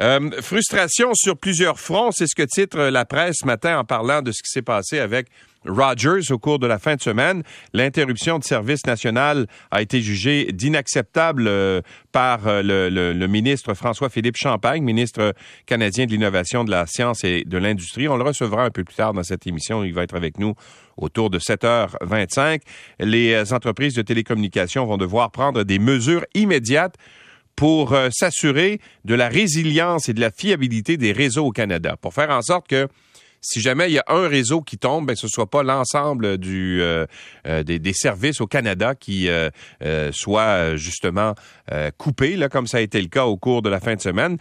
Euh, frustration sur plusieurs fronts, c'est ce que titre la presse ce matin en parlant de ce qui s'est passé avec Rogers au cours de la fin de semaine. L'interruption de service national a été jugée d'inacceptable euh, par euh, le, ministre François-Philippe Champagne, ministre canadien de l'innovation, de la science et de l'industrie. On le recevra un peu plus tard dans cette émission. Il va être avec nous autour de 7h25. Les entreprises de télécommunications vont devoir prendre des mesures immédiates pour euh, s'assurer de la résilience et de la fiabilité des réseaux au Canada, pour faire en sorte que si jamais il y a un réseau qui tombe, ben, ce soit pas l'ensemble euh, euh, des, services au Canada qui soit justement coupé, là, comme ça a été le cas au cours de la fin de semaine.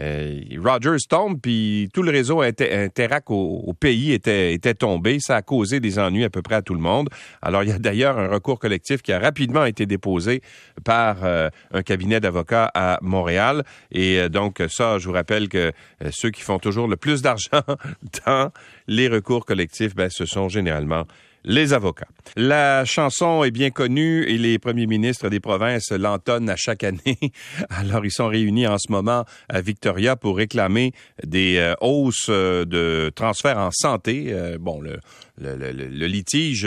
Euh, Rogers tombe, puis tout le réseau Interac au, pays était, tombé. Ça a causé des ennuis à peu près à tout le monde. Alors, il y a d'ailleurs un recours collectif qui a rapidement été déposé par euh, un cabinet d'avocats à Montréal. Et euh, donc, ça, je vous rappelle que ceux qui font toujours le plus d'argent dans les recours collectifs, ben, ce sont généralement les avocats. La chanson est bien connue et les premiers ministres des provinces l'entonnent à chaque année. Alors, ils sont réunis en ce moment à Victoria pour réclamer des euh, hausses euh, de transferts en santé. Euh, bon, le, litige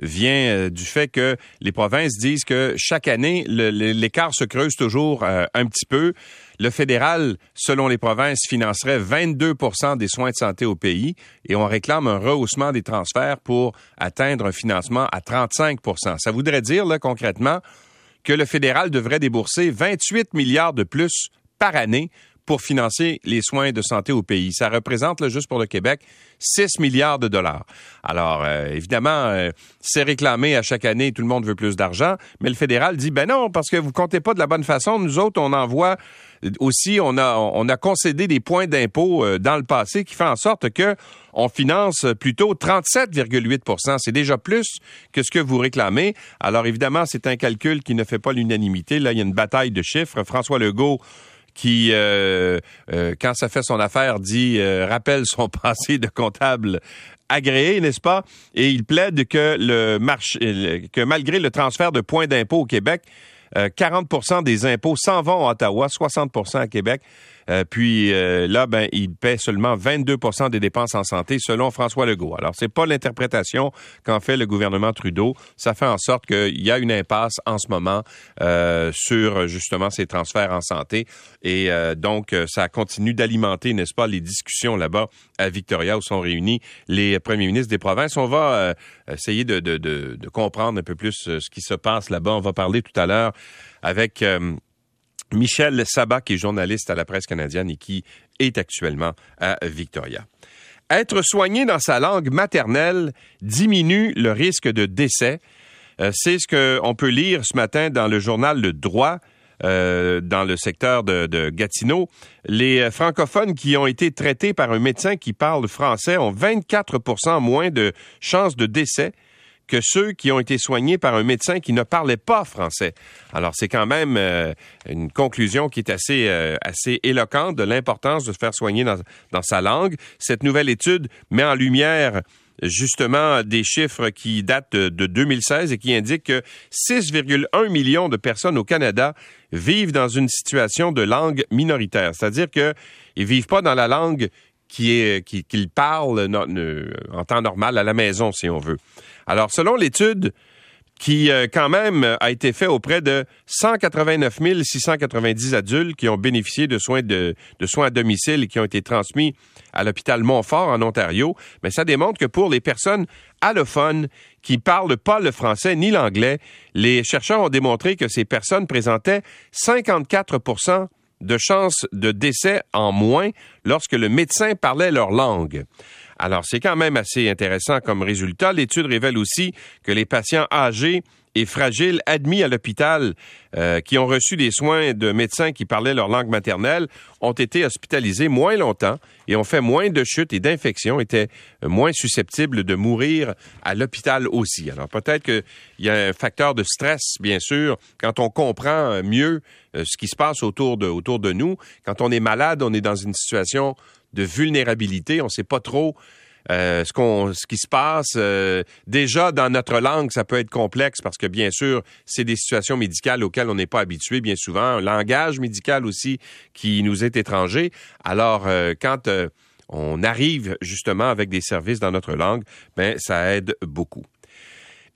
vient du fait que les provinces disent que chaque année, l'écart se creuse toujours un petit peu. Le fédéral, selon les provinces, financerait 22% des soins de santé au pays et on réclame un rehaussement des transferts pour atteindre un financement à 35% Ça voudrait dire, là, concrètement, que le fédéral devrait débourser 28 milliards de plus par année pour financer les soins de santé au pays. Ça représente, là, juste pour le Québec, 6 milliards de dollars. Alors, euh, évidemment, euh, c'est réclamé à chaque année, tout le monde veut plus d'argent, mais le fédéral dit, ben non, parce que vous comptez pas de la bonne façon. Nous autres, on envoie aussi, on a, on a concédé des points d'impôt euh, dans le passé qui fait en sorte que on finance plutôt 37,8% C'est déjà plus que ce que vous réclamez. Alors évidemment, c'est un calcul qui ne fait pas l'unanimité. Là, il y a une bataille de chiffres. François Legault qui, euh, euh, quand ça fait son affaire, dit rappelle son passé de comptable agréé, n'est-ce pas? Et il plaide que le marché, que malgré le transfert de points d'impôt au Québec, 40% euh, des impôts s'en vont à Ottawa, 60% à Québec. Euh, puis euh, là, ben, il paie seulement 22% des dépenses en santé, selon François Legault. Alors, c'est pas l'interprétation qu'en fait le gouvernement Trudeau. Ça fait en sorte qu'il y a une impasse en ce moment euh, sur justement ces transferts en santé. Et donc, ça continue d'alimenter, n'est-ce pas, les discussions là-bas à Victoria où sont réunis les premiers ministres des provinces. On va essayer de, de, de, de, comprendre un peu plus ce qui se passe là-bas. On va parler tout à l'heure avec Michel Sabat, qui est journaliste à la presse canadienne et qui est actuellement à Victoria. Être soigné dans sa langue maternelle diminue le risque de décès. Euh, c'est ce qu'on peut lire ce matin dans le journal Le Droit. Euh, dans le secteur de, de, Gatineau. Les francophones qui ont été traités par un médecin qui parle français ont 24% moins de chances de décès que ceux qui ont été soignés par un médecin qui ne parlait pas français. Alors, c'est quand même euh, une conclusion qui est assez, euh, assez éloquente de l'importance de se faire soigner dans, dans sa langue. Cette nouvelle étude met en lumière justement des chiffres qui datent de 2016 et qui indiquent que 6,1 millions de personnes au Canada vivent dans une situation de langue minoritaire, c'est-à-dire qu'ils ne vivent pas dans la langue qui est qu'ils parlent en temps normal à la maison, si on veut. Alors, selon l'étude qui, euh, quand même, a été faite auprès de 189 690 adultes qui ont bénéficié de soins, de, soins à domicile et qui ont été transmis à l'hôpital Montfort en Ontario, mais ça démontre que pour les personnes allophones qui parlent pas le français ni l'anglais, les chercheurs ont démontré que ces personnes présentaient 54 de chances de décès en moins lorsque le médecin parlait leur langue. Alors, c'est quand même assez intéressant comme résultat. L'étude révèle aussi que les patients âgés et fragiles admis à l'hôpital euh, qui ont reçu des soins de médecins qui parlaient leur langue maternelle ont été hospitalisés moins longtemps et ont fait moins de chutes et d'infections, étaient moins susceptibles de mourir à l'hôpital aussi. Alors peut-être qu'il y a un facteur de stress, bien sûr, quand on comprend mieux euh, ce qui se passe autour de, autour de nous. Quand on est malade, on est dans une situation de vulnérabilité. On ne sait pas trop ce, qu'on, ce qui se passe. déjà, dans notre langue, ça peut être complexe parce que, bien sûr, c'est des situations médicales auxquelles on n'est pas habitué bien souvent. Un langage médical aussi qui nous est étranger. Alors, quand on arrive justement avec des services dans notre langue, ben ça aide beaucoup.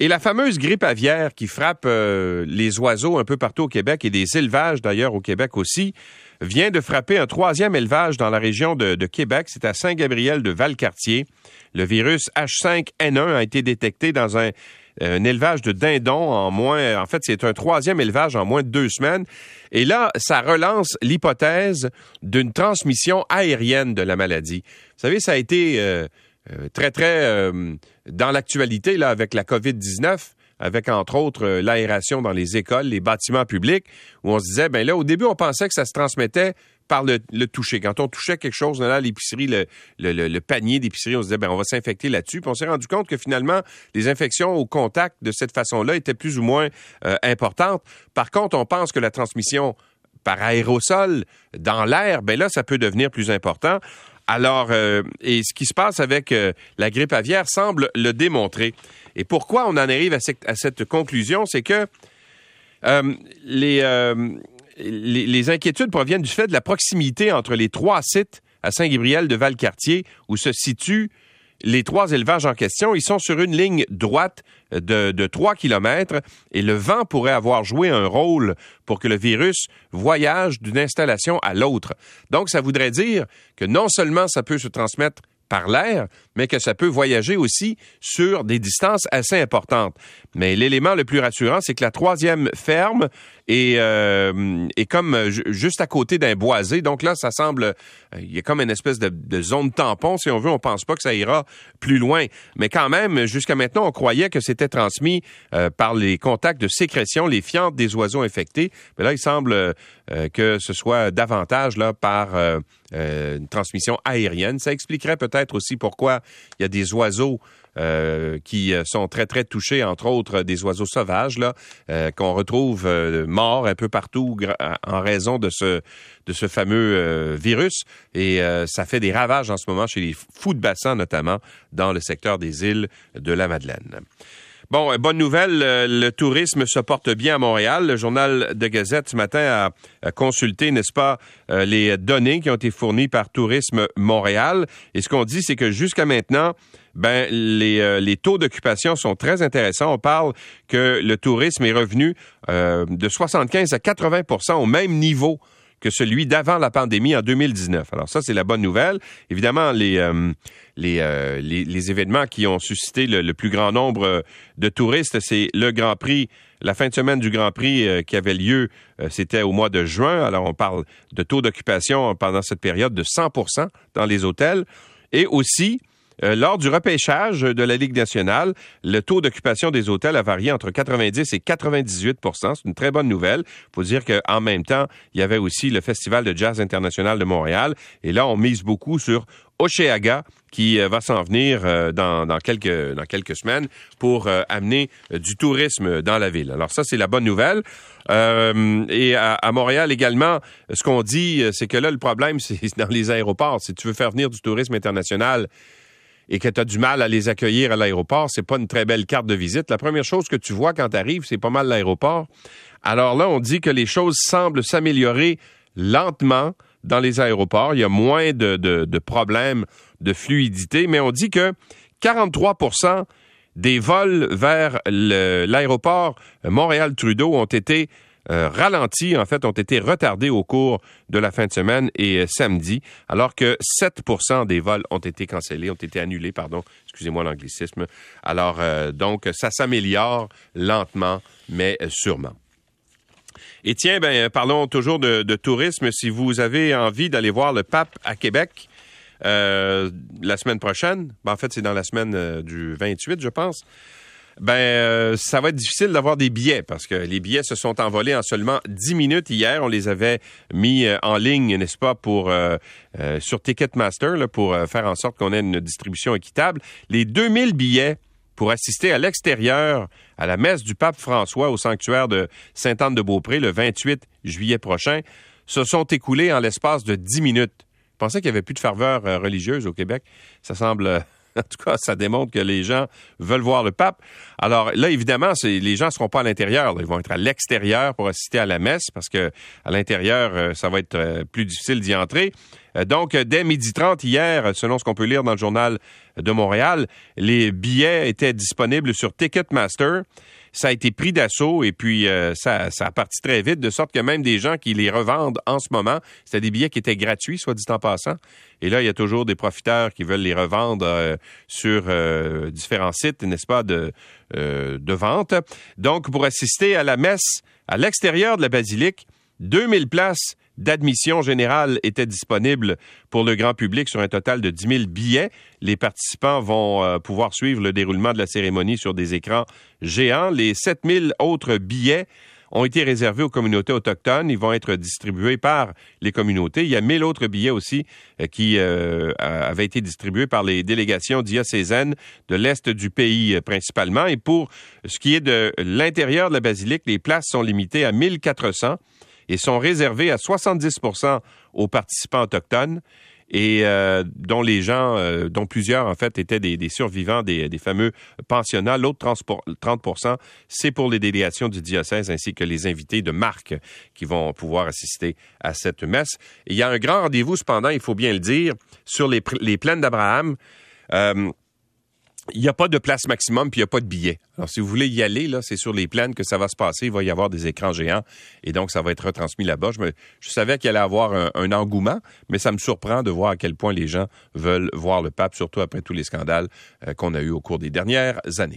Et la fameuse grippe aviaire qui frappe euh, les oiseaux un peu partout au Québec et des élevages d'ailleurs au Québec aussi, vient de frapper un troisième élevage dans la région de, Québec. C'est à Saint-Gabriel de Valcartier. Le virus H5N1 a été détecté dans un, un élevage de dindons en moins. En fait, c'est un troisième élevage en moins de deux semaines. Et là, ça relance l'hypothèse d'une transmission aérienne de la maladie. Vous savez, ça a été euh, très, très euh, dans l'actualité là avec la COVID-19 avec entre autres l'aération dans les écoles, les bâtiments publics, où on se disait, ben là, au début, on pensait que ça se transmettait par le, toucher. Quand on touchait quelque chose, là, l'épicerie, le, le, panier d'épicerie, on se disait, ben, on va s'infecter là-dessus. Puis on s'est rendu compte que finalement, les infections au contact de cette façon-là étaient plus ou moins importantes. Par contre, on pense que la transmission par aérosol dans l'air, ben là, ça peut devenir plus important. Alors, euh, et ce qui se passe avec euh, la grippe aviaire semble le démontrer. Et pourquoi on en arrive à cette, conclusion, c'est que euh, les, les, inquiétudes proviennent du fait de la proximité entre les trois sites à Saint-Gabriel de Valcartier où se situent les trois élevages en question, ils sont sur une ligne droite de, de 3 km et le vent pourrait avoir joué un rôle pour que le virus voyage d'une installation à l'autre. Donc, ça voudrait dire que non seulement ça peut se transmettre par l'air, mais que ça peut voyager aussi sur des distances assez importantes. Mais l'élément le plus rassurant, c'est que la troisième ferme est, euh, est comme juste à côté d'un boisé. Donc là, ça semble, euh, il y a comme une espèce de, zone tampon, si on veut. On pense pas que ça ira plus loin. Mais quand même, jusqu'à maintenant, on croyait que c'était transmis euh, par les contacts de sécrétion, les fientes des oiseaux infectés. Mais là, il semble euh, que ce soit davantage là par une transmission aérienne. Ça expliquerait peut-être aussi pourquoi il y a des oiseaux euh, qui euh, sont très, très touchés, entre autres des oiseaux sauvages, là, euh, qu'on retrouve morts un peu partout en raison de ce, de ce fameux virus. Et ça fait des ravages en ce moment chez les fous de bassin, notamment dans le secteur des îles de la Madeleine. Bon, bonne nouvelle, le tourisme se porte bien à Montréal. Le journal de Gazette ce matin a, consulté, n'est-ce pas, les données qui ont été fournies par Tourisme Montréal. Et ce qu'on dit, c'est que jusqu'à maintenant, ben les, euh, taux d'occupation sont très intéressants. On parle que le tourisme est revenu euh, de 75 à 80% au même niveau que celui d'avant la pandémie en 2019. Alors ça, c'est la bonne nouvelle. Évidemment, les, euh, les, les, les, événements qui ont suscité le, plus grand nombre de touristes, c'est le Grand Prix, la fin de semaine du Grand Prix qui avait lieu, c'était au mois de juin. Alors on parle de taux d'occupation pendant cette période de 100% dans les hôtels. Et aussi, euh, lors du repêchage de la Ligue nationale, le taux d'occupation des hôtels a varié entre 90 et 98% C'est une très bonne nouvelle. Faut dire qu'en même temps, il y avait aussi le Festival de jazz international de Montréal. Et là, on mise beaucoup sur Oceaga qui euh, va s'en venir euh, dans, quelques, semaines pour amener du tourisme dans la ville. Alors ça, c'est la bonne nouvelle. et à, Montréal également, ce qu'on dit, c'est que là, le problème, c'est dans les aéroports. Si tu veux faire venir du tourisme international, et que tu as du mal à les accueillir à l'aéroport, c'est pas une très belle carte de visite. La première chose que tu vois quand tu arrives, c'est pas mal l'aéroport. Alors là, on dit que les choses semblent s'améliorer lentement dans les aéroports. Il y a moins de, de problèmes de fluidité, mais on dit que 43% des vols vers l'aéroport Montréal-Trudeau ont été euh, ralentis, en fait, ont été retardés au cours de la fin de semaine et euh, samedi, alors que 7% des vols ont été cancellés, ont été annulés, pardon, excusez-moi l'anglicisme. Alors, euh, donc, ça s'améliore lentement, mais sûrement. Et tiens, ben, parlons toujours de, tourisme. Si vous avez envie d'aller voir le pape à Québec, la semaine prochaine, ben, en fait, c'est dans la semaine du 28, je pense. Ben, euh, ça va être difficile d'avoir des billets parce que les billets se sont envolés en seulement 10 minutes hier. On les avait mis euh, en ligne, n'est-ce pas, pour euh, sur Ticketmaster pour faire en sorte qu'on ait une distribution équitable. Les 2000 billets pour assister à l'extérieur à la messe du pape François au sanctuaire de Sainte-Anne-de-Beaupré le 28 juillet prochain se sont écoulés en l'espace de 10 minutes. Je pensais qu'il n'y avait plus de ferveur religieuse au Québec. Ça semble En tout cas, ça démontre que les gens veulent voir le pape. Alors là, évidemment, les gens ne seront pas à l'intérieur. Ils vont être à l'extérieur pour assister à la messe parce que à l'intérieur, euh, ça va être euh, plus difficile d'y entrer. Euh, donc, dès midi 30 hier, selon ce qu'on peut lire dans le journal de Montréal, les billets étaient disponibles sur Ticketmaster ça a été pris d'assaut et puis euh, ça, a parti très vite, de sorte que même des gens qui les revendent en ce moment, c'était des billets qui étaient gratuits, soit dit en passant. Et là, il y a toujours des profiteurs qui veulent les revendre euh, sur euh, différents sites, n'est-ce pas, de, de vente. Donc, pour assister à la messe à l'extérieur de la basilique, 2000 places d'admission générale étaient disponibles pour le grand public sur un total de 10 000 billets. Les participants vont euh, pouvoir suivre le déroulement de la cérémonie sur des écrans géants. Les 7 000 autres billets ont été réservés aux communautés autochtones. Ils vont être distribués par les communautés. Il y a 1000 autres billets aussi euh, qui euh, avaient été distribués par les délégations diocésaines de l'Est du pays principalement. Et pour ce qui est de l'intérieur de la basilique, les places sont limitées à 1400 et sont réservés à 70% aux participants autochtones et euh, dont les gens, euh, dont plusieurs en fait étaient des, survivants des, fameux pensionnats. L'autre 30% c'est pour les délégations du diocèse ainsi que les invités de marque qui vont pouvoir assister à cette messe. il y a un grand rendez-vous cependant, il faut bien le dire, sur les, les plaines d'Abraham. Euh, il n'y a pas de place maximum, puis il n'y a pas de billets. Alors, si vous voulez y aller, là, c'est sur les plaines que ça va se passer. Il va y avoir des écrans géants, et donc ça va être retransmis là-bas. Je, je savais qu'il allait avoir un, engouement, mais ça me surprend de voir à quel point les gens veulent voir le pape, surtout après tous les scandales euh, qu'on a eus au cours des dernières années.